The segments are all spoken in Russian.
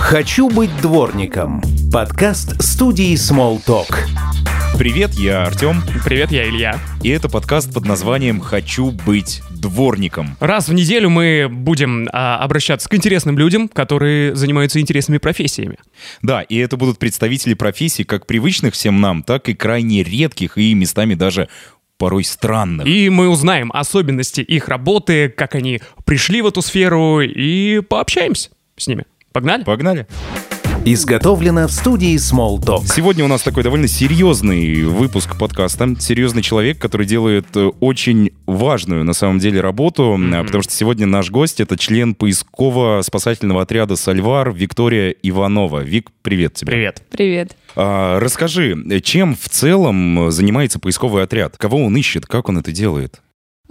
«Хочу быть дворником» – подкаст студии Smalltalk. Привет, я Артем. Привет, я Илья. И это подкаст под названием «Хочу быть дворником». Раз в неделю мы будем а, обращаться к интересным людям, которые занимаются интересными профессиями. Да, и это будут представители профессий как привычных всем нам, так и крайне редких и местами даже порой странных. И мы узнаем особенности их работы, как они пришли в эту сферу, и пообщаемся с ними. Погнали? Погнали. Изготовлено в студии Smalltalk. Сегодня у нас такой довольно серьезный выпуск подкаста. Серьезный человек, который делает э, очень важную на самом деле работу, mm-hmm. потому что сегодня наш гость — это член поисково-спасательного отряда «Сальвар» Виктория Иванова. Вик, привет тебе. Привет. Привет. А, расскажи, чем в целом занимается поисковый отряд? Кого он ищет? Как он это делает?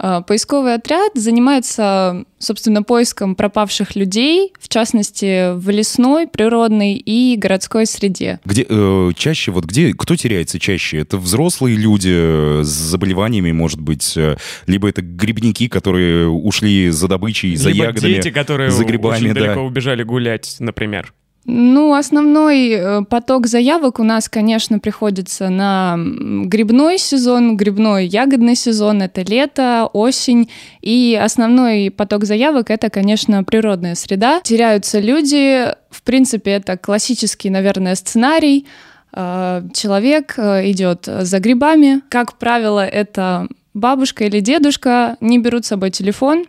А, поисковый отряд занимается, собственно, поиском пропавших людей, в частности, в лесной, природной и городской среде. Где э, чаще, вот где, кто теряется чаще? Это взрослые люди с заболеваниями, может быть, э, либо это грибники, которые ушли за добычей, за либо ягодами, дети, которые за грибами, очень да. далеко убежали гулять, например. Ну, основной э, поток заявок у нас, конечно, приходится на грибной сезон, грибной ягодный сезон, это лето, осень. И основной поток заявок — это, конечно, природная среда. Теряются люди. В принципе, это классический, наверное, сценарий. Э, Человек э, идет за грибами. Как правило, это бабушка или дедушка не берут с собой телефон.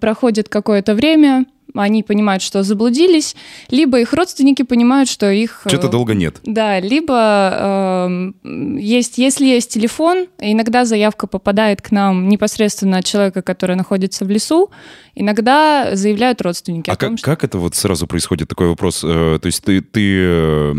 Проходит какое-то время, они понимают, что заблудились, либо их родственники понимают, что их... э, Что-то долго нет. Да, либо эм, есть, если есть телефон, иногда заявка попадает к нам непосредственно от человека, который находится в лесу, иногда заявляют родственники. А том, как, что- как это вот сразу происходит, такой вопрос? Э, То есть ты, ты э,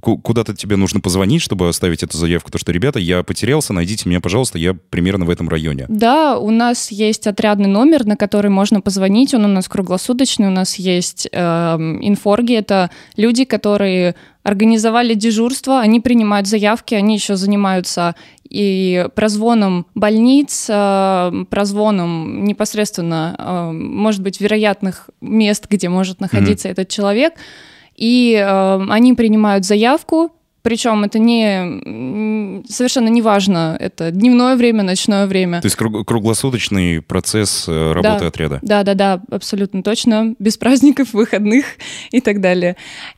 ку- куда-то тебе нужно позвонить, чтобы оставить эту заявку, то что, ребята, я потерялся, найдите меня, пожалуйста, я примерно в этом районе. Да, у нас есть отрядный номер, на который можно позвонить. Он у нас круглосуточный. У нас есть эм, инфорги. Это люди, которые организовали дежурство. Они принимают заявки. Они еще занимаются и прозвоном больниц, э, прозвоном непосредственно, э, может быть, вероятных мест, где может находиться этот человек. И э, они принимают заявку, причем это не совершенно не важно, это дневное время, ночное время. То есть круг- круглосуточный процесс э, работы Да. отряда. Да, да, да, абсолютно точно. Без праздников, выходных и так далее.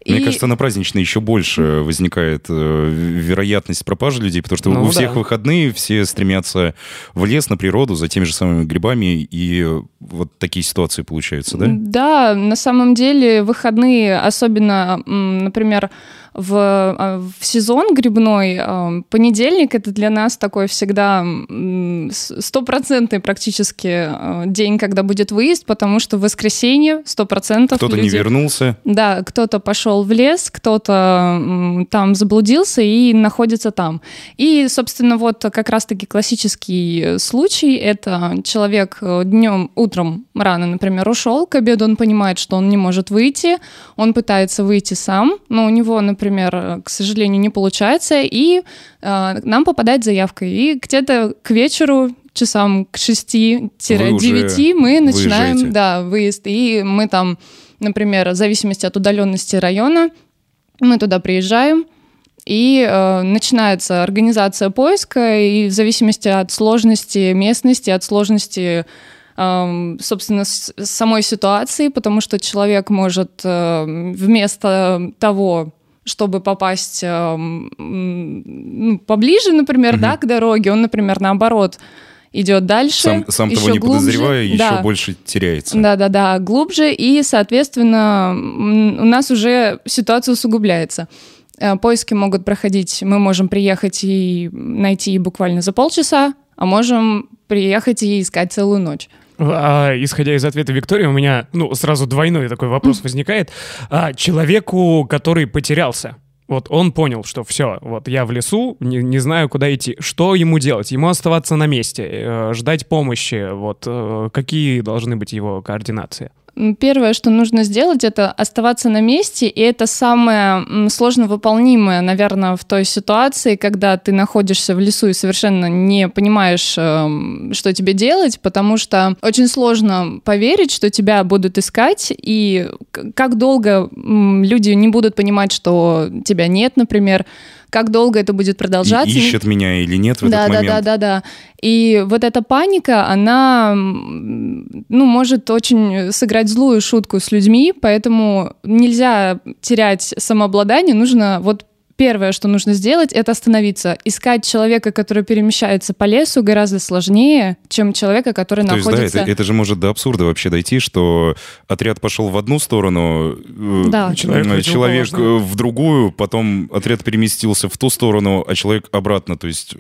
Мне И- кажется, на праздничные еще больше возникает э, вероятность пропажи людей, потому что Ну у всех да. выходные все стремятся в лес, на природу, за теми же самыми грибами, и вот такие ситуации получаются, да? Да, на самом деле выходные, особенно, например, в, а, в сезон грибной, а, понедельник это для нас такой всегда стопроцентный практически а, день, когда будет выезд, потому что в воскресенье сто процентов Кто-то не люди... вернулся. Да, кто-то пошел в лес, кто-то там заблудился и находится там. И, собственно, вот как раз-таки классический случай — это человек днем, утром рано, например, ушел, к обеду он понимает, что он не может выйти, он пытается выйти сам, но у него, например, к сожалению, не получается, и э, нам попадает заявка. И где-то к вечеру часам к 6-9 мы начинаем выезжаете. да, выезд. И мы там, например, в зависимости от удаленности района, мы туда приезжаем, и э, начинается организация поиска, и в зависимости от сложности местности, от сложности эм, собственно, с- самой ситуации, потому что человек может э, вместо того, чтобы попасть эм, ну, поближе, например, да, к дороге, он, например, наоборот идет дальше. Сам, сам того ещё не глубже. подозревая, еще Да. больше теряется. Да-да-да, глубже, и, соответственно, у нас уже ситуация усугубляется. Э, Поиски могут проходить, мы можем приехать и найти буквально за полчаса, а можем приехать и искать целую ночь. А, исходя из ответа Виктории, у меня ну, сразу двойной такой вопрос возникает. А, человеку, который потерялся, вот он понял, что все, вот я в лесу, не, не знаю, куда идти. Что ему делать? Ему оставаться на месте, э, ждать помощи. Вот э, какие должны быть его координации? Первое, что нужно сделать, это оставаться на месте, и это самое сложно выполнимое, наверное, в той ситуации, когда ты находишься в лесу и совершенно не понимаешь, эм, что тебе делать, потому что очень сложно поверить, что тебя будут искать, и как долго люди не будут понимать, что тебя нет, например, как долго это будет продолжаться. И ищет меня или нет в да, этот да, момент. Да, да, да. И вот эта паника, она, ну, может очень сыграть злую шутку с людьми, поэтому нельзя терять самообладание, нужно вот первое, что нужно сделать, это остановиться. Искать человека, который перемещается по лесу, гораздо сложнее, чем человека, который То находится... есть, да, это, это же может до абсурда вообще дойти, что отряд пошел в одну сторону, э, Да. Человек человек, человек противоположную. э, в другую, потом отряд переместился в ту сторону, а человек обратно. То есть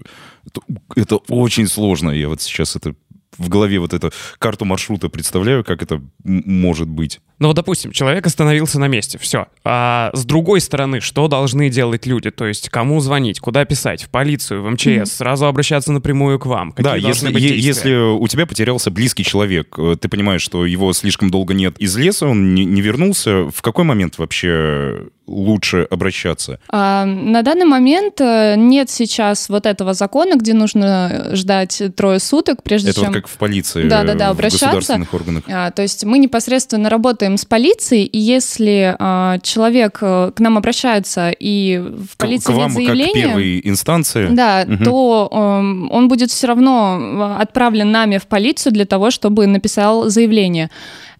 это, это очень сложно. Я вот сейчас это в голове вот эту карту маршрута представляю, как это может быть. Ну вот, допустим, человек остановился на месте, все. А с другой стороны, что должны делать люди? То есть кому звонить, куда писать? В полицию, в МЧС? Сразу обращаться напрямую к вам? Какие да, если, быть е- действия? если у тебя потерялся близкий человек, э, ты понимаешь, что его слишком долго нет из леса, он не, не вернулся, в какой момент вообще лучше обращаться? А, на данный момент э, нет сейчас вот этого закона, где нужно ждать трое суток, прежде Это чем... вот как в полиции, Да-да-да, э, в обращаться. государственных органах. А, То есть мы непосредственно работаем с полицией, и если а, человек э, к нам обращается и в К- полиции к вам нет как первой инстанции. да, Мгм. то эм, он будет все равно э, отправлен нами в полицию для того, чтобы написал заявление.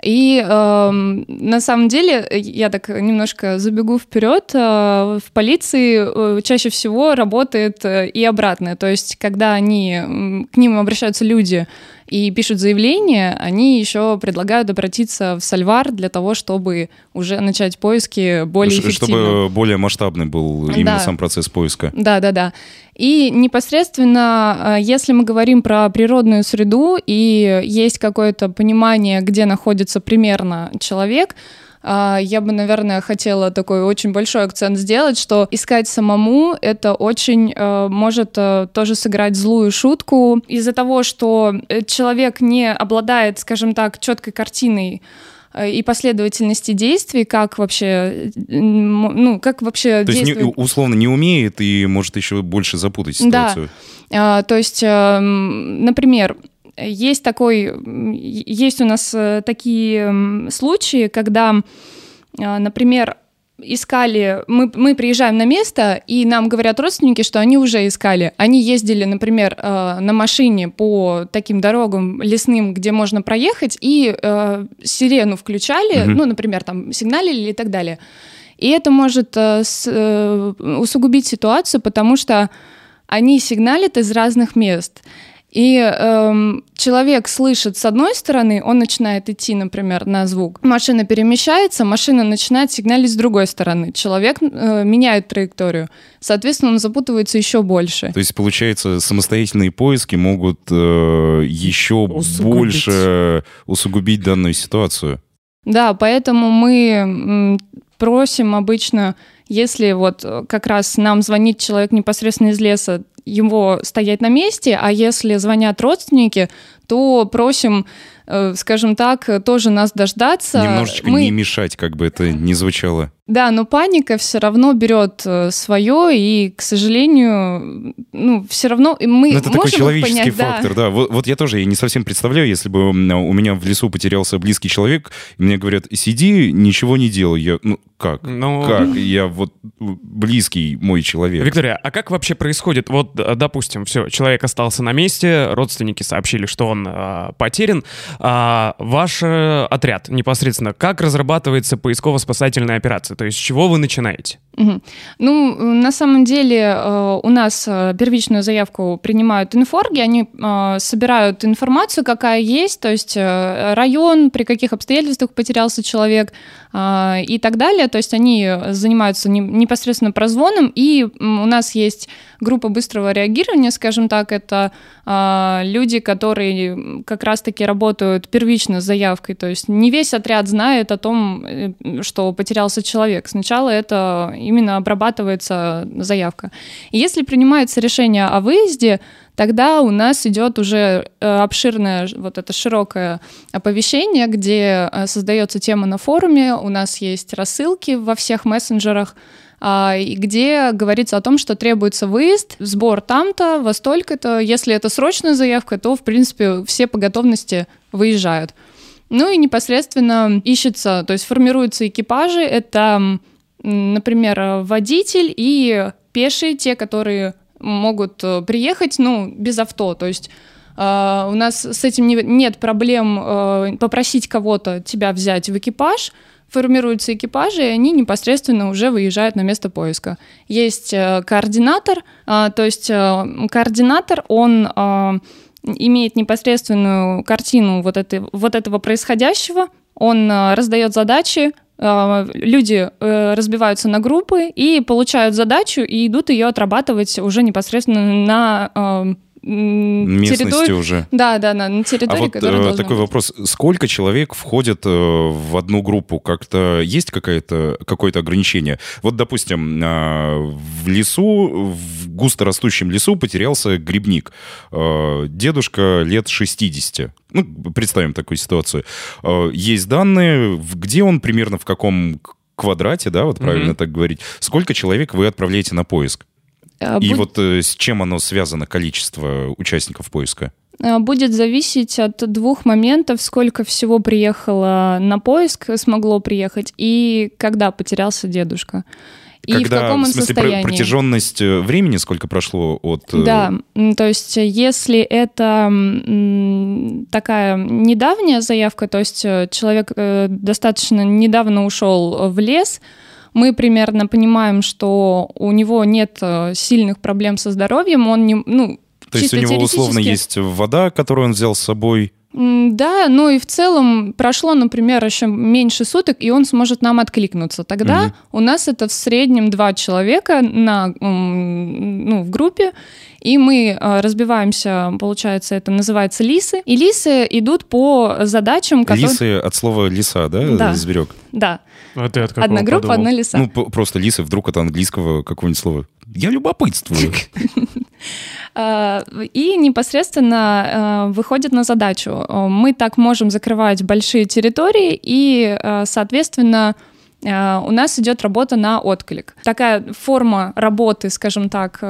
И эм, на самом деле, э, я так немножко забегу вперед, э, в полиции э, чаще всего работает э, и обратное. То есть, когда они, к ним обращаются люди и пишут заявление, они еще предлагают обратиться в Сальвар для того, чтобы уже начать поиски более Ш- эффективно. Чтобы более масштабный был именно Да. сам процесс поиска. Да, да, да. И непосредственно, э, если мы говорим про природную среду и есть какое-то понимание, где находится примерно человек, я бы, наверное, хотела такой очень большой акцент сделать, что искать самому это очень э, может э, тоже сыграть злую шутку из-за того, что э, человек не обладает, скажем так, четкой картиной и последовательности действий, как вообще, ну, как вообще То есть, не- действует условно, не умеет и может еще больше запутать Да. ситуацию. А, То есть, эм, например, есть такой, есть у нас э, такие случаи, когда, а, например, искали, мы, мы приезжаем на место, и нам говорят родственники, что они уже искали. Они ездили, например, э, на машине по таким дорогам лесным, где можно проехать, и э, сирену включали, Мгм. ну, например, там сигналили и так далее. И это может э, с- э, усугубить ситуацию, потому что они сигналят из разных мест. И эм, человек слышит с одной стороны, он начинает идти, например, на звук. Машина перемещается, машина начинает сигналить с другой стороны. Человек э, меняет траекторию. Соответственно, он запутывается еще больше. То есть, получается, самостоятельные поиски могут э, еще Усугубить. больше усугубить данную ситуацию. Да, поэтому мы просим обычно, если вот э, как раз нам звонит человек непосредственно из леса, его стоять на месте, а если звонят родственники, то просим, э, скажем так, тоже нас дождаться. Немножечко Мы- не мешать, как бы это ни звучало. Да, но паника все равно берет свое, и, к сожалению, ну, все равно и мы Ну, это можем такой человеческий понять, да. фактор, да. Вот, вот я тоже я не совсем представляю, если бы у меня в лесу потерялся близкий человек, и мне говорят, сиди, ничего не делай. Я, ну, как? Ну, Как? Я вот близкий мой человек. Виктория, а как вообще происходит? Вот, д- допустим, все, человек остался на месте, родственники сообщили, что он а, потерян. А, ваш э, отряд непосредственно, как разрабатывается поисково-спасательная операция? То есть с чего вы начинаете? Мгм. Ну, на самом деле э, у нас э, первичную заявку принимают инфорги, они э, собирают информацию, какая есть, то есть район, при каких обстоятельствах потерялся человек и так далее. То есть они занимаются не- непосредственно прозвоном, и у нас есть группа быстрого реагирования, скажем так, это э, люди, которые как раз-таки работают первично с заявкой, то есть не весь отряд знает о том, э, что потерялся человек. Сначала это именно обрабатывается заявка. И если принимается решение о выезде, тогда у нас идет уже э, обширное вот это широкое оповещение, где э, создается тема на форуме, у нас есть рассылки во всех мессенджерах, а, где говорится о том, что требуется выезд, сбор там-то, во столько-то. Если это срочная заявка, то, в принципе, все по готовности выезжают. Ну и непосредственно ищется, то есть формируются экипажи. Это, например, водитель и пешие, те, которые могут э, приехать, ну, без авто, то есть Uh, у нас с этим не, нет проблем uh, попросить кого-то тебя взять в экипаж, формируются экипажи, и они непосредственно уже выезжают на место поиска. Есть uh, координатор, то есть координатор, он имеет непосредственную картину вот, этой, вот этого происходящего, он раздает задачи, люди э, разбиваются на группы и получают задачу и идут ее отрабатывать уже непосредственно на а, местности территории... уже. Да, да, на, на территории, а вот которая э, такой быть. вопрос: сколько человек входит э, в одну группу? Как-то есть какое-то какое-то ограничение? Вот, допустим, э, в лесу, в густо растущем лесу потерялся грибник. Э, дедушка лет 60. Ну, представим такую ситуацию. Э, есть данные, где он примерно в каком квадрате, да, вот правильно mm-hmm. так говорить. Сколько человек вы отправляете на поиск? А, И Будь... вот с чем оно связано, количество участников поиска? Будет зависеть от двух моментов, сколько всего приехало на поиск, смогло приехать, и когда потерялся дедушка. И Когда, в каком он в смысле, состоянии. протяженность э, времени сколько прошло от... Э, да, то есть если это такая недавняя заявка, то есть человек достаточно недавно ушел в лес, мы примерно понимаем, что у него нет э, сильных проблем со здоровьем, он не, ну, то есть у него условно есть вода, которую он взял с собой, да, ну и в целом прошло, например, еще меньше суток, и он сможет нам откликнуться. Тогда угу. у нас это в среднем два человека на, ну, в группе, и мы э, разбиваемся, получается, это называется лисы. И лисы идут по задачам, которые... Лисы от слова лиса, да? Да. Зверек. Да. А ты от Одна группа, подумал? одна лиса. Ну, просто лисы вдруг от английского какого-нибудь слова. Я любопытствую. А, и непосредственно а, выходит на задачу. Мы так можем закрывать большие территории, и, соответственно, у нас идет работа на отклик. Такая форма работы, скажем так,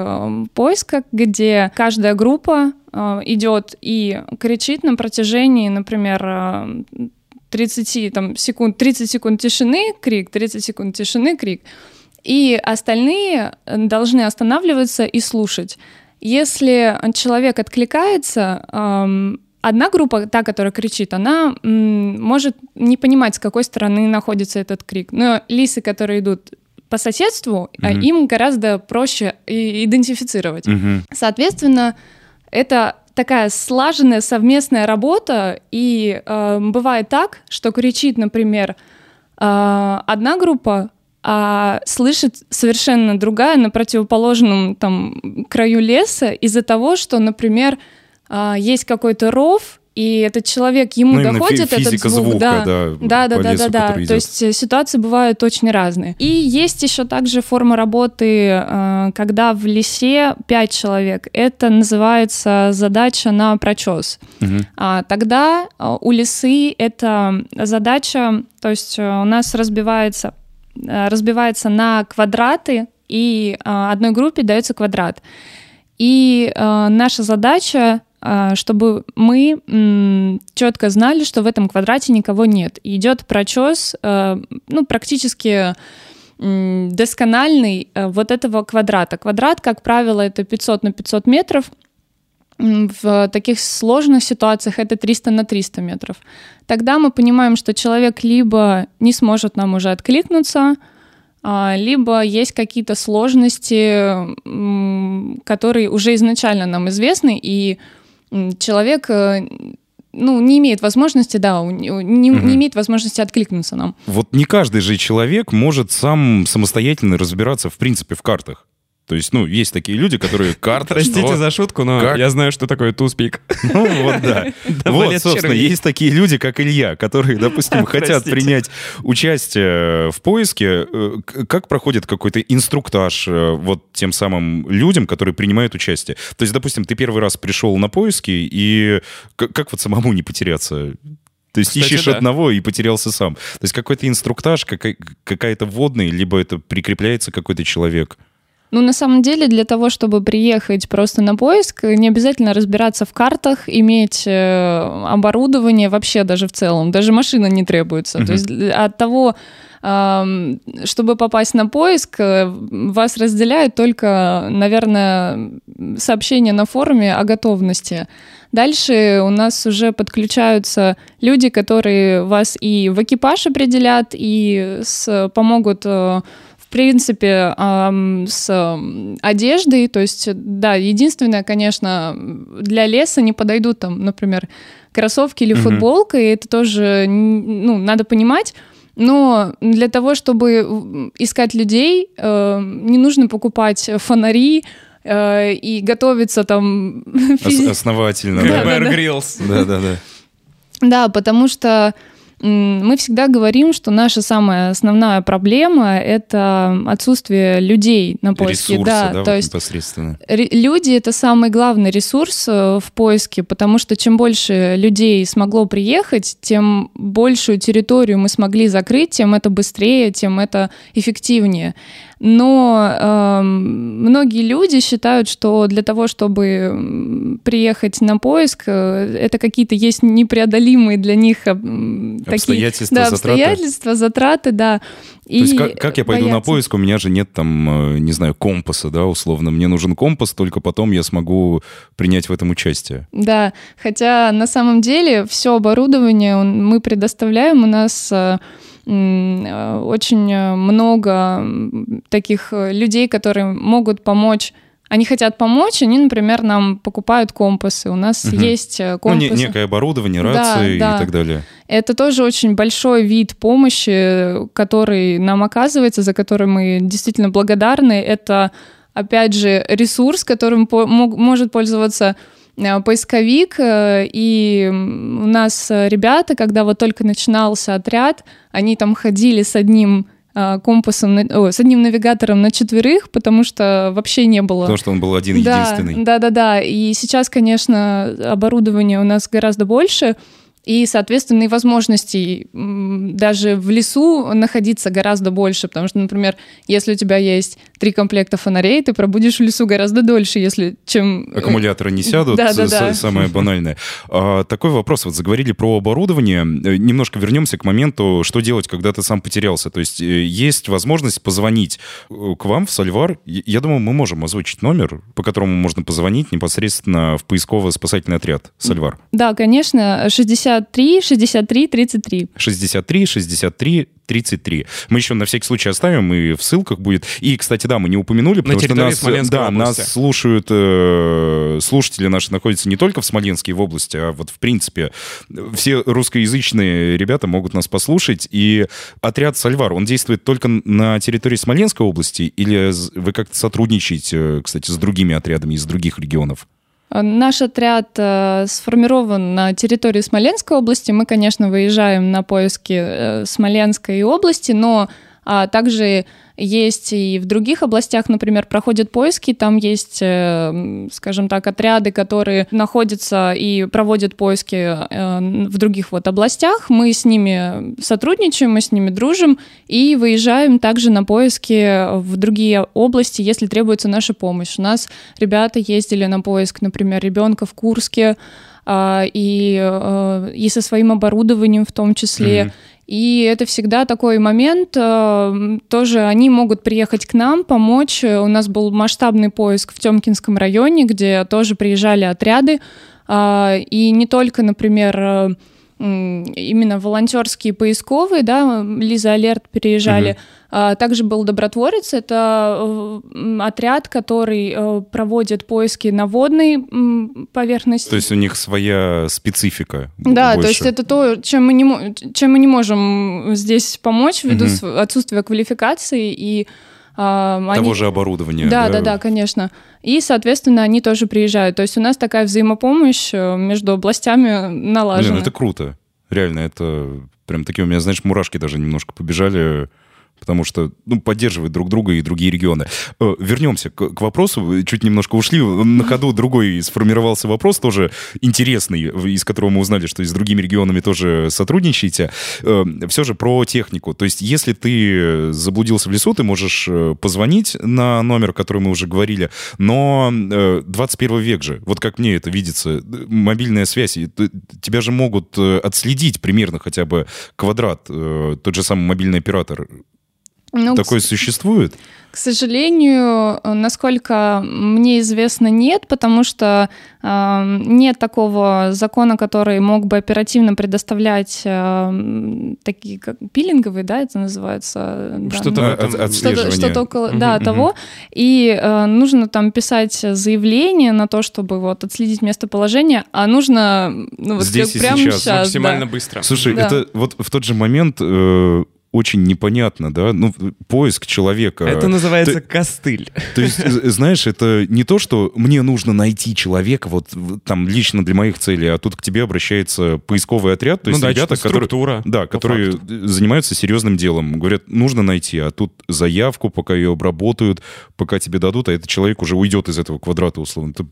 поиска, где каждая группа идет и кричит на протяжении, например, 30 там, секунд, 30 секунд тишины, крик, 30 секунд тишины, крик. И остальные должны останавливаться и слушать. Если человек откликается, одна группа, та, которая кричит, она может не понимать, с какой стороны находится этот крик. Но лисы, которые идут по соседству, mm им гораздо проще идентифицировать. mm Соответственно, это такая слаженная совместная работа, и э, бывает так, что кричит, например, э, одна группа, а слышит совершенно другая на противоположном там краю леса из-за того, что, например, а, есть какой-то ров, и этот человек, ему ну, доходит этот звук. Звука, да, да, да, да, да, да, да. То есть э, ситуации бывают очень разные. И есть еще также форма работы, э, когда в лесе пять человек. Это называется задача на прочес. Угу. Тогда э, у лисы это задача, то есть у нас разбивается разбивается на квадраты, и э, одной группе дается квадрат. И э, наша задача чтобы мы четко знали, что в этом квадрате никого нет. Идет прочес, ну, практически доскональный вот этого квадрата. Квадрат, как правило, это 500 на 500 метров, в таких сложных ситуациях это 300 на 300 метров. Тогда мы понимаем, что человек либо не сможет нам уже откликнуться, а, либо есть какие-то сложности, которые уже изначально нам известны, и человек э, ну, не имеет возможности, да, не, угу. не имеет возможности откликнуться нам. Вот не каждый же человек может сам самостоятельно разбираться, в принципе, в картах. То есть, ну, есть такие люди, которые карта... Простите за шутку, но я знаю, что такое туспик. Ну, вот да. Вот, собственно, есть такие люди, как Илья, которые, допустим, хотят принять участие в поиске. Э, Как проходит какой-то инструктаж э, вот тем самым людям, которые принимают участие? То есть, допустим, ты первый раз пришел на поиски, и как вот самому не потеряться? То есть Кстати, ищешь да. одного и потерялся сам. То есть какой-то инструктаж, какая- какая-то вводная, либо это прикрепляется какой-то человек. Ну, на самом деле, для того, чтобы приехать просто на поиск, не обязательно разбираться в картах, иметь э, оборудование вообще даже в целом. Даже машина не требуется. Мгм. То есть от того, чтобы попасть на поиск, э, вас разделяет только, наверное, сообщение на форуме о готовности. Дальше у нас уже подключаются люди, которые вас и в экипаж определят, и с, помогут э, принципе, с одеждой, то есть, да, единственное, конечно, для леса не подойдут там, например, кроссовки или футболка, и это тоже, ну, надо понимать, но для того, чтобы искать людей, э, не нужно покупать фонари э, и готовиться там Ос- основательно. Да, да. да, да. Гриллс. Да-да-да. Да, потому что мы всегда говорим, что наша самая основная проблема это отсутствие людей на поиске. Ресурсы, да, да, то вот есть непосредственно. ре- люди это самый главный ресурс э, в поиске, потому что чем больше людей смогло приехать, тем большую территорию мы смогли закрыть, тем это быстрее, тем это эффективнее. Но эм, многие люди считают, что для того, чтобы приехать на поиск, э, это какие-то есть непреодолимые для них м, такие Обстоятельства, да, затраты. обстоятельства, затраты, да. То есть как, как я пойду на боятся. поиск, у меня же нет там, э, не знаю, компаса, да, условно. Мне нужен компас, только потом я смогу принять в этом участие. Да, хотя на самом деле все оборудование мы предоставляем. У нас э, э, очень много таких людей, которые могут помочь. Они хотят помочь, они, например, нам покупают компасы. У нас Мгм. есть э, Ну, компасы. не- некое оборудование, Да, рации да. и так далее. Это тоже очень большой вид помощи, который нам оказывается, за который мы действительно благодарны. Это, опять же, ресурс, которым по- может пользоваться э, поисковик. э, И у нас ребята, когда вот только начинался отряд, они там ходили с одним компасом, на- о, с одним навигатором на четверых, потому что вообще не было Потому что он был один да, единственный. Да, да, да. И сейчас, конечно, оборудования у нас гораздо больше. И, соответственно, и возможностей даже в лесу находиться гораздо больше, потому что, например, если у тебя есть три комплекта фонарей, ты пробудешь в лесу гораздо дольше, если чем... э, Аккумуляторы не сядут, Да, да, да. самое банальное. А, такой вопрос, вот заговорили про оборудование, Э, немножко вернемся к моменту, что делать, когда ты сам потерялся. То есть э, есть возможность позвонить к вам в Сальвар. Я думаю, мы можем озвучить номер, по которому можно позвонить непосредственно в поисково-спасательный отряд Сальвар. Да, конечно, 63, 63, 33. 63 63 33. Мы еще на всякий случай оставим, и в ссылках будет. И, кстати, да, мы не упомянули, потому что территории нас, да, области. нас слушают, э, слушатели наши находятся не только в Смоленске и в области, а вот в принципе все русскоязычные ребята могут нас послушать. И отряд Сальвар, он действует только на территории Смоленской области или вы как-то сотрудничаете, кстати, с другими отрядами из других регионов? А, Наш отряд э, сформирован на территории Смоленской области. Мы, конечно, выезжаем на поиски э, Смоленской области, но а, также есть и в других областях, например, проходят поиски, там есть, э, скажем так, отряды, которые находятся и проводят поиски э, в других вот областях. Мы с ними сотрудничаем, мы с ними дружим и выезжаем также на поиски в другие области, если требуется наша помощь. У нас ребята ездили на поиск, например, ребенка в Курске, а, и, э, и со своим оборудованием в том числе. Мгм. И это всегда такой момент, э, тоже они могут приехать к нам, помочь. У нас был масштабный поиск в Темкинском районе, где тоже приезжали отряды. А, И не только, например, э, именно волонтерские поисковые, да, Лиза Алерт переезжали. А Также был Добротворец, это э, отряд, который э, проводит поиски на водной поверхности. То есть у них своя специфика. Да, больше. то есть это то, чем мы не, чем мы не можем здесь помочь ввиду св- отсутствия квалификации. И а, Того они- же оборудования. Да, да, да, конечно. И, соответственно, они тоже приезжают. То есть у нас такая взаимопомощь э, между областями налажена. Блин, это круто. Реально, это прям такие у меня, знаешь, мурашки даже немножко побежали, потому что, ну, поддерживают друг друга и другие регионы. Э, Вернемся к, к вопросу. Чуть немножко ушли. На ходу другой сформировался вопрос, тоже интересный, из которого мы узнали, что и с другими регионами тоже сотрудничаете. Все же про технику. То есть, если ты заблудился в лесу, ты можешь э, позвонить на номер, который мы уже говорили, но э, 21 век же, вот как мне это видится, э, мобильная связь, тебя же могут э, отследить примерно хотя бы квадрат, э, тот же самый мобильный оператор. Ну, к Такое существует? К сожалению, насколько мне известно, нет, потому что э, нет такого закона, который мог бы оперативно предоставлять э, такие как пилинговые, да, это называется. да, Что-то ну, этом- От- что-то, что-то около, Мгм, да, мгм. того. И э, нужно там писать заявление на то, чтобы вот отследить местоположение, а нужно ну, вот Здесь и прямо сейчас. сейчас. Максимально да. быстро. Слушай, Да. это вот в тот же момент э, очень непонятно, да? Ну, поиск человека. Это называется костыль. То есть, э, знаешь, это не то, что мне нужно найти человека вот там лично для моих целей, а тут к тебе обращается поисковый отряд, то Ну есть да, ребята, что-то которые... Да, которые факту. э, занимаются серьезным делом. Говорят, нужно найти, а тут заявку, пока ее обработают, пока тебе дадут, а этот человек уже уйдет из этого квадрата, условно. Это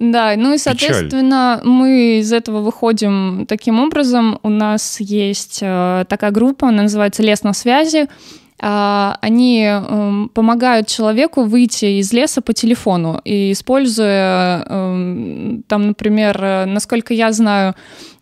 Да, ну и, соответственно, мы из этого выходим таким образом. У нас есть э, такая группа, она называется «Лес на связи». А, Они эм, помогают человеку выйти из леса по телефону, и используя, эм, там, например, э, насколько я знаю,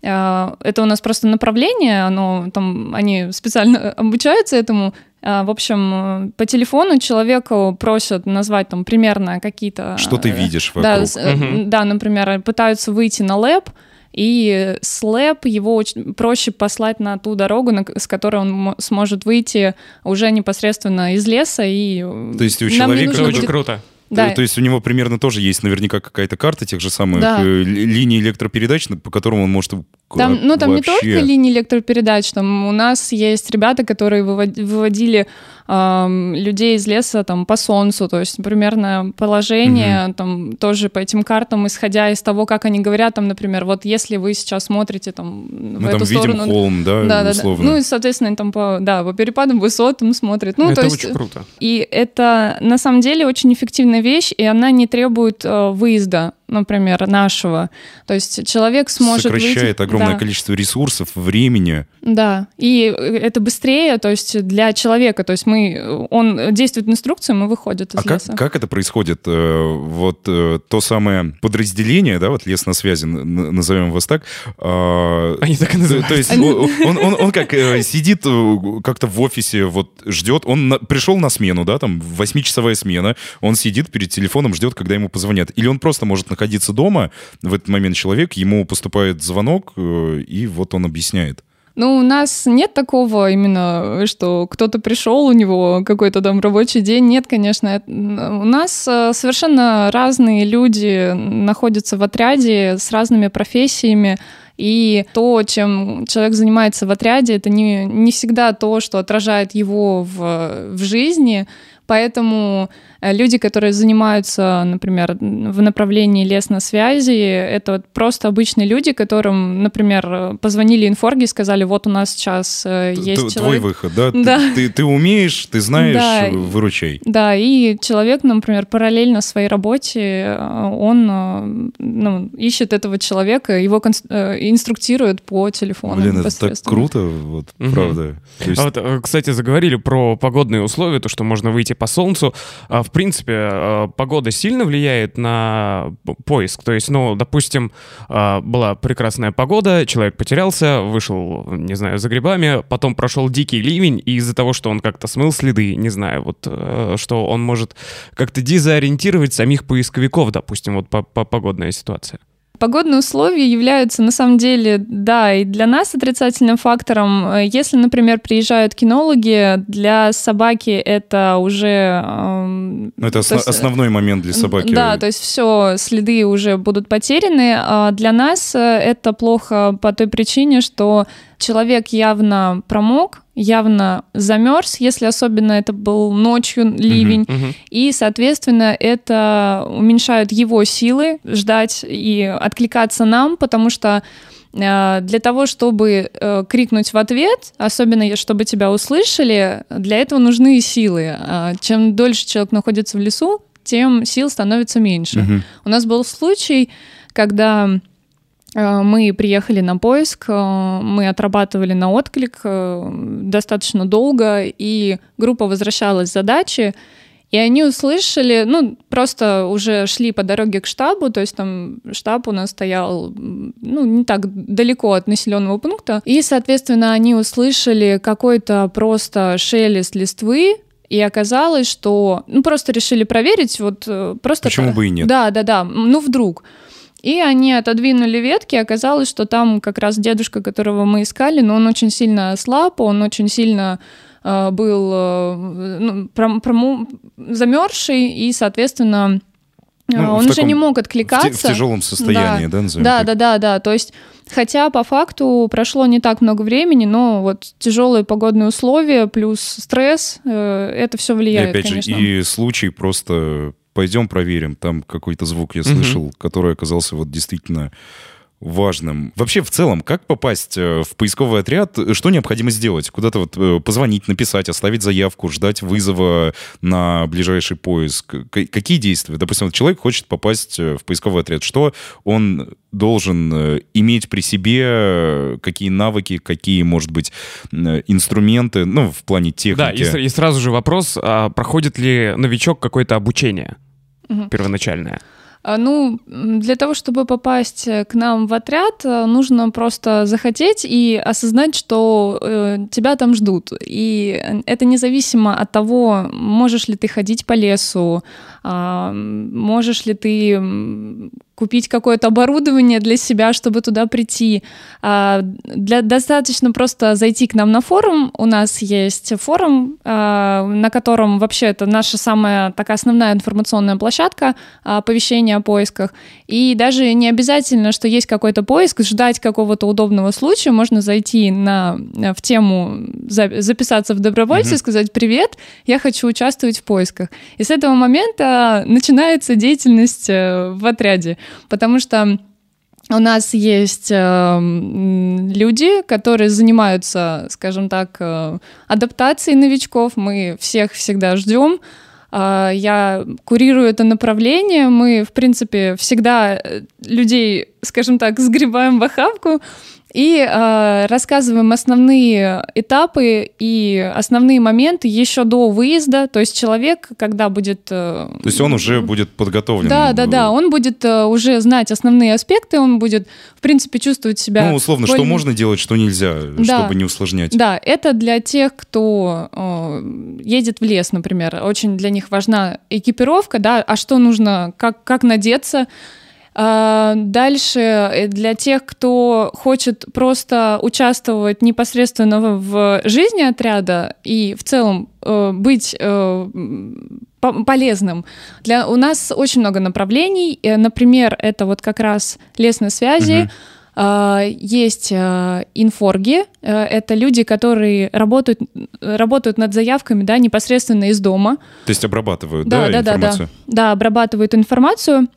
э, это у нас просто направление, оно, там, они специально обучаются этому. А, В общем, э, по телефону человеку просят назвать там примерно какие-то... что ты э, видишь да, вокруг. с- э, Мгм. да, например, пытаются выйти на лэп, и с лэп его очень проще послать на ту дорогу, на с которой он мо- сможет выйти уже непосредственно из леса. И э, То есть у человека будет- круто. Да, То, то есть у него примерно тоже есть наверняка какая-то карта тех же самых Да. э, ли- линий электропередач, по которым он может Там, ну, там не вообще- только линии электропередач, там у нас есть ребята, которые вывод- выводили людей из леса там по солнцу, то есть примерно положение там тоже по этим картам, исходя из того, как они говорят, там, например, вот если вы сейчас смотрите там в Мы там эту видим сторону, холм, да, да, да. Ну и, соответственно, там по, да, по перепадам высот там смотрит. Ну, это то есть, очень круто. и это на самом деле очень эффективная вещь, и она не требует э, выезда, например, нашего. То есть человек сможет Сокращает выйти- огромное да. количество ресурсов, времени. Да, и это быстрее, то есть для человека, то есть мы, он действует инструкцию, мы выходит из А как, леса. как это происходит? Э, Вот э, то самое подразделение, да, вот лес на связи, назовем вас так. а, Они так и называются. То есть он, он, он как э, сидит э, как-то в офисе, вот ждет, он на- пришел на смену, да, там восьмичасовая смена, он сидит перед телефоном, ждет, когда ему позвонят. Или он просто может находиться дома, в этот момент человек, ему поступает звонок, э, и вот он объясняет. Ну, у нас нет такого именно, что кто-то пришел, у него какой-то там рабочий день. Нет, конечно. У нас э, совершенно разные люди находятся в отряде с разными профессиями. И то, чем человек занимается в отряде, это не, не всегда то, что отражает его в, в жизни. Поэтому люди, которые занимаются, например, в направлении лес на связи, это вот просто обычные люди, которым, например, э, позвонили инфорги, сказали, вот у нас сейчас э, Т- есть Твой человек. выход, да? Ты- Да. Ты, ты умеешь, ты знаешь, Да. э, выручай. Да, и человек, например, параллельно своей работе, э, он э, ну, ищет этого человека, его конс- э, инструктирует по телефону Блин, это так круто, вот, Мгм. правда. То есть А вот, э, кстати, заговорили про погодные условия, то, что можно выйти по солнцу. А, В принципе, э, погода сильно влияет на поиск. То есть, ну, допустим, а, была прекрасная погода, человек потерялся, вышел, не знаю, за грибами, потом прошел дикий ливень, и из-за того, что он как-то смыл следы, не знаю, вот, э, что он может как-то дезориентировать самих поисковиков, допустим, вот по, по погодная ситуация. Погодные условия являются на самом деле, да, и для нас отрицательным фактором. Э, Если, например, приезжают кинологи, для собаки это уже... эм, это то осно- есть, э, основной момент для собаки. Да, то есть все, следы уже будут потеряны. А для нас э, это плохо по той причине, что человек явно промок, явно замерз, если особенно это был ночью ливень, Мгм, мгм. и, соответственно, это уменьшает его силы ждать и откликаться нам, потому что э, для того, чтобы э, крикнуть в ответ, особенно чтобы тебя услышали, для этого нужны силы. А Чем дольше человек находится в лесу, тем сил становится меньше. Мгм. У нас был случай, когда мы приехали на поиск, э, мы отрабатывали на отклик э, достаточно долго, и группа возвращалась с задачи, и они услышали, ну, просто уже шли по дороге к штабу, то есть там штаб у нас стоял, ну, не так далеко от населенного пункта, и, соответственно, они услышали какой-то просто шелест листвы, и оказалось, что, ну, просто решили проверить, вот э, просто... Почему бы и нет? Да, да, да, ну, вдруг. И они отодвинули ветки, оказалось, что там как раз дедушка, которого мы искали, но он очень сильно слаб, он очень сильно э, был э, ну, пром- прому- замерзший, и, соответственно, э, Ну, в он уже таком- не мог В, те- откликаться. в тяжелом состоянии, да, назовем Да, так? да, да, да. То есть, хотя по факту прошло не так много времени, но вот тяжелые погодные условия плюс стресс, э, это все И влияет, опять конечно. же, и случай просто пойдем проверим. Там какой-то звук я слышал, который оказался вот действительно важным. Вообще, в целом, как попасть э, в поисковый отряд? Что необходимо сделать? Куда-то вот э, позвонить, написать, оставить заявку, ждать вызова на ближайший поиск? Какие действия? Допустим, вот человек хочет попасть э, в поисковый отряд. Что он должен иметь при себе? Какие навыки, какие, может быть, инструменты? Ну, в плане техники. Да, и, и сразу же вопрос, а проходит ли новичок какое-то обучение Мгм. первоначальное? А, Ну, для того, чтобы попасть э, к нам в отряд, э, нужно просто захотеть и осознать, что э, тебя там ждут. И э, это независимо от того, можешь ли ты ходить по лесу, можешь ли ты купить какое-то оборудование для себя, чтобы туда прийти. А, Для, достаточно просто зайти к нам на форум. У нас есть форум, а, на котором вообще это наша самая такая основная информационная площадка а, оповещения о поисках. И даже не обязательно, что есть какой-то поиск, ждать какого-то удобного случая. Можно зайти на, в тему, за- записаться в добровольцы, Мгм. сказать «Привет, я хочу участвовать в поисках». И с этого момента начинается деятельность э, в отряде, потому что у нас есть э, люди, которые занимаются, скажем так, э, адаптацией новичков. Мы всех всегда ждем. А, Я курирую это направление. Мы, в принципе, всегда э, людей, скажем так, сгребаем в охапку и э, рассказываем основные этапы и основные моменты еще до выезда. То есть человек, когда будет... э, То есть он уже будет подготовлен. да, да, да, он будет э, уже знать основные аспекты, он будет, в принципе, чувствовать себя... Ну, условно, что более- можно делать, что нельзя, Да. чтобы не усложнять. Да, это для тех, кто э, едет в лес, например. Очень для них важна экипировка, да, а что нужно, как, как надеться. А, Дальше э, для тех, кто хочет просто участвовать непосредственно в жизни отряда и в целом э, быть э, полезным. Для, у нас очень много направлений. Например, это вот как раз лесные связи, а, Есть инфорги, это люди, которые работают, работают над заявками да, непосредственно из дома. То есть обрабатывают, да, Да, да, да, да. информацию? Да, обрабатывают информацию.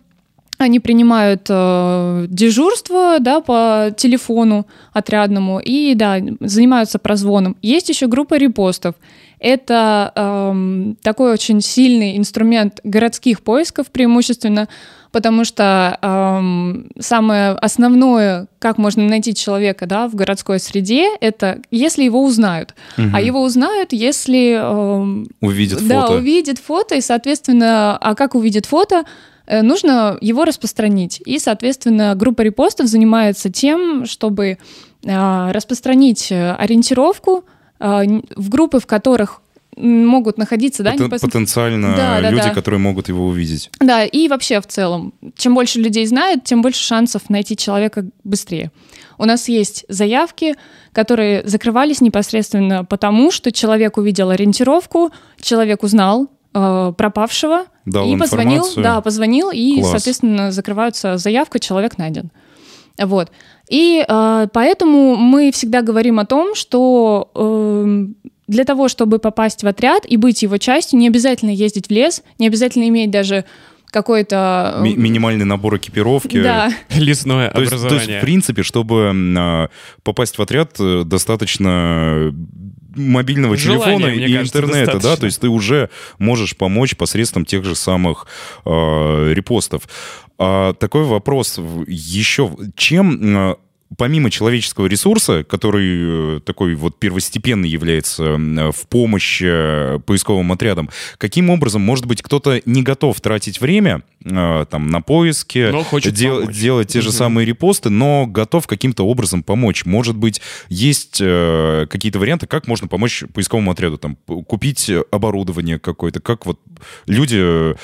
Они принимают э, дежурство да, по телефону отрядному и да, занимаются прозвоном. Есть еще группа репостов. Это эм, такой очень сильный инструмент городских поисков преимущественно, потому что эм, самое основное, как можно найти человека да, в городской среде, это если его узнают. Мгм. А его узнают, если эм, Увидят да, фото. увидит фото, и, соответственно, а как увидит фото, э, нужно его распространить. И, соответственно, группа репостов занимается тем, чтобы а, распространить э, ориентировку а, в группы, в которых могут находиться, да, Потен- непос- Потенциально Да, да, люди, да. которые могут его увидеть. да, и вообще в целом, чем больше людей знает, тем больше шансов найти человека быстрее. У нас есть заявки, которые закрывались непосредственно потому, что человек увидел ориентировку, человек узнал э, пропавшего Дал и позвонил, информацию. да, позвонил и, Класс. соответственно, закрываются заявка, человек найден. Вот. И э, поэтому мы всегда говорим о том, что э, для того, чтобы попасть в отряд и быть его частью, не обязательно ездить в лес, не обязательно иметь даже какой-то... Ми- минимальный набор экипировки. Да. Лесное То есть, то образование. есть, в принципе, чтобы а, попасть в отряд, э, достаточно мобильного Желания, телефона и кажется, интернета, да, достаточно. то есть ты уже можешь помочь посредством тех же самых э, репостов. А, такой вопрос еще, чем э, помимо человеческого ресурса, который э, такой вот первостепенный является э, в помощь э, поисковым отрядам, каким образом, может быть, кто-то не готов тратить время там на поиски, Но хочет дел- помочь. делать те же самые репосты, но готов каким-то образом помочь. Может быть, есть какие-то варианты, как можно помочь поисковому отряду, там, купить оборудование какое-то, как вот люди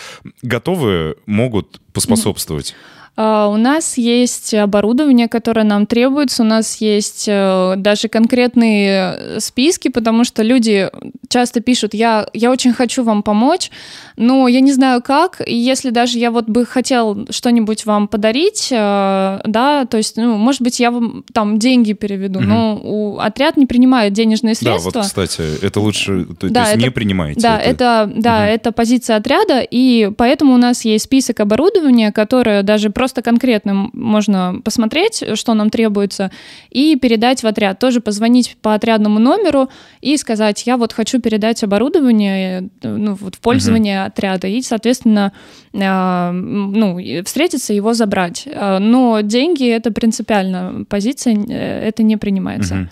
готовы, могут поспособствовать. А, У нас есть оборудование, которое нам требуется, у нас есть э, даже конкретные э, списки, потому что люди часто пишут, я, я очень хочу вам помочь, но я не знаю как, и если даже я вот бы хотел что-нибудь вам подарить, э, да, то есть, ну, может быть, я вам там деньги переведу, Мгм. но у, отряд не принимает денежные Да, средства. вот, кстати, это лучше, то, то Да, есть это- не принимаете. Да, это, да, Мгм. это позиция отряда, и поэтому у нас есть список оборудования, которое даже просто конкретно м- можно посмотреть, что нам требуется, и передать в отряд. Тоже позвонить по отрядному номеру и сказать, я вот хочу передать оборудование э, ну, вот в пользование отряда, и, соответственно, м, ну, встретиться, его забрать. А, Но деньги — это принципиально позиция, э, это не принимается. Мгм.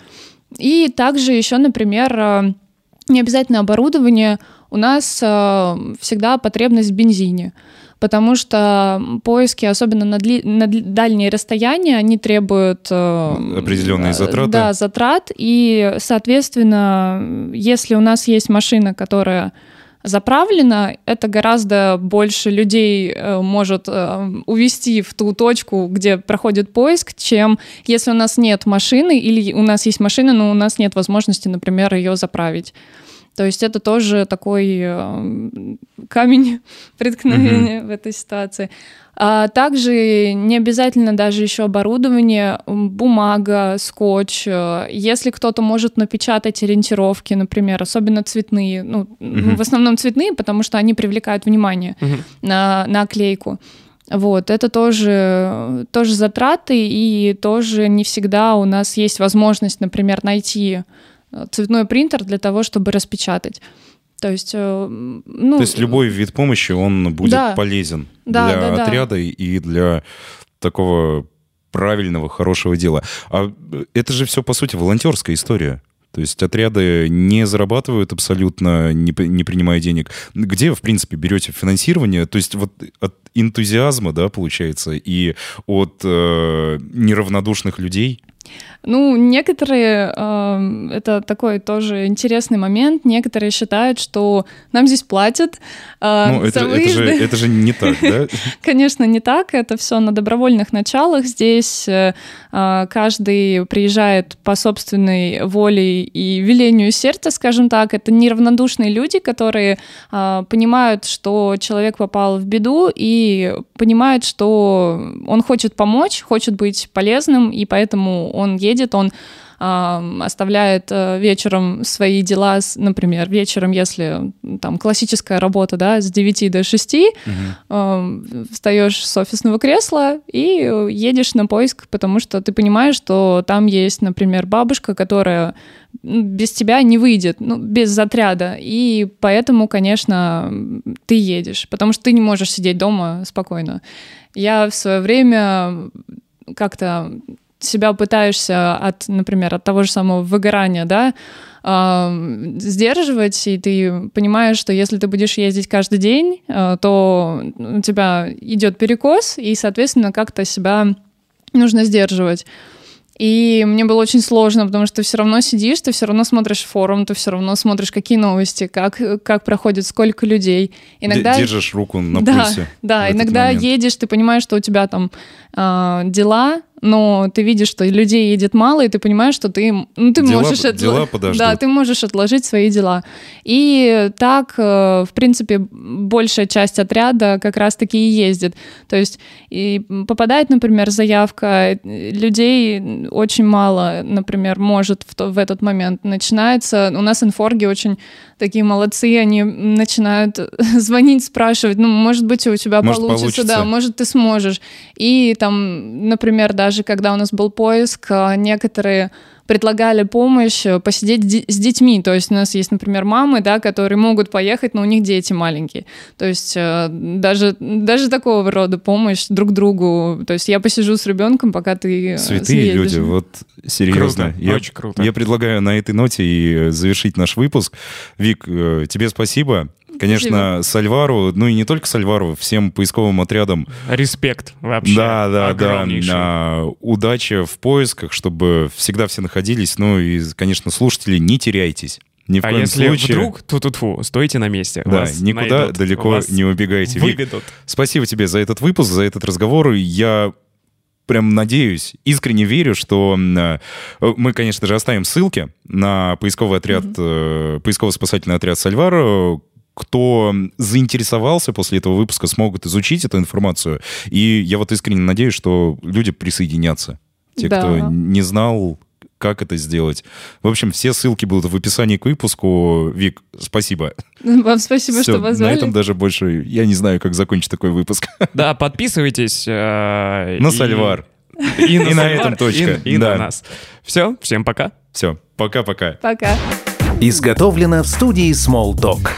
И также еще, например, э, не обязательно оборудование, у нас э, всегда потребность в бензине. Потому что поиски, особенно на, дли- на дальние расстояния, они требуют... э, Определенные э, затраты. Да, затрат. И, соответственно, если у нас есть машина, которая заправлена, это гораздо больше людей э, может э, увести в ту точку, где проходит поиск, чем если у нас нет машины или у нас есть машина, но у нас нет возможности, например, ее заправить. То есть это тоже такой э, камень преткновения в этой ситуации. А также не обязательно даже еще оборудование, бумага, скотч. Э, Если кто-то может напечатать ориентировки, например, особенно цветные, ну, Мгм. в основном цветные, потому что они привлекают внимание Мгм. на, на оклейку. Вот, это тоже, тоже затраты, и тоже не всегда у нас есть возможность, например, найти э, цветной принтер для того, чтобы распечатать. То есть, э, ну... То есть любой вид помощи, он будет Да. полезен Да, для да, да. отряда и для такого правильного, хорошего дела. А это же все, по сути, волонтерская история. То есть отряды не зарабатывают абсолютно, не, не принимая денег. Где, в принципе, берете финансирование? То есть вот от энтузиазма, да, получается, и от э, неравнодушных людей? Ну, некоторые, э, это такой тоже интересный момент, некоторые считают, что нам здесь платят э, ну, это, это же, это же не так, да? Конечно, не так. Это все на добровольных началах. Здесь э, а, каждый приезжает по собственной воле и велению сердца, скажем так. Это неравнодушные люди, которые а, понимают, что человек попал в беду и понимают, что он хочет помочь, хочет быть полезным, и поэтому он едет, он оставляет э, вечером свои дела, например, вечером, если там классическая работа, да, с 9 до 6, э, встаешь с офисного кресла и едешь на поиск, потому что ты понимаешь, что там есть, например, бабушка, которая без тебя не выйдет, ну, без отряда. И поэтому, конечно, ты едешь, потому что ты не можешь сидеть дома спокойно. Я в свое время как-то себя пытаешься от, например, от того же самого выгорания, да, ам, сдерживать, и ты понимаешь, что если ты будешь ездить каждый день, э, то у тебя идет перекос, и, соответственно, как-то себя нужно сдерживать. И мне было очень сложно, потому что ты все равно сидишь, ты все равно смотришь форум, ты все равно смотришь, какие новости, как, как проходит, сколько людей. Иногда Держишь руку на да, пульсе. Да, иногда момент. едешь, ты понимаешь, что у тебя там а, дела, но ты видишь, что людей едет мало, и ты понимаешь, что ты, ну, ты Дела- можешь... отла- дела подождут. Да, ты можешь отложить свои дела. И так, э, в принципе, большая часть отряда как раз-таки и ездит. То есть и попадает, например, заявка, людей очень мало, например, может в, то- в этот момент. Начинается... У нас инфорги очень такие молодцы, они начинают звонить, спрашивать, ну, может быть, у тебя Может, получится, получится. да, может, ты сможешь. И там, например, даже когда у нас был поиск, а, некоторые предлагали помощь э, посидеть ди- с детьми. То есть у нас есть, например, мамы, да, которые могут поехать, но у них дети маленькие. То есть э, даже, даже такого рода помощь друг другу. То есть я посижу с ребенком, пока ты э, Святые съездишь. люди, вот серьезно. Круто, я, очень круто. Я предлагаю на этой ноте и э, завершить наш выпуск. Вик, э, тебе спасибо. Конечно, Сальвару, ну и не только Сальвару, всем поисковым отрядам Респект вообще. Да, да, да. А, Удачи в поисках, чтобы всегда все находились. Ну и, конечно, слушатели, не теряйтесь. Ни в А коем если случае. вдруг, ту-ту-ту, стойте на месте. Да, вас никуда найдут, далеко вас не убегайте. Вик, Выведут. спасибо тебе за этот выпуск, за этот разговор. Я прям надеюсь, искренне верю, что э, мы, конечно же, оставим ссылки на поисковый отряд, э, поисково-спасательный отряд Сальваро. Кто заинтересовался после этого выпуска, смогут изучить эту информацию. И я вот искренне надеюсь, что люди присоединятся. Те, Да. кто не знал, как это сделать. В общем, все ссылки будут в описании к выпуску. Вик, спасибо. Вам спасибо, Всё, что на позвали. этом даже больше... Я не знаю, как закончить такой выпуск. Да, подписывайтесь. э, На и- Сальвар. И И на Сальвар, этом точка. И, и Да. на нас. Все, всем пока. Все, пока-пока. Пока. Изготовлено в студии Smalltalk.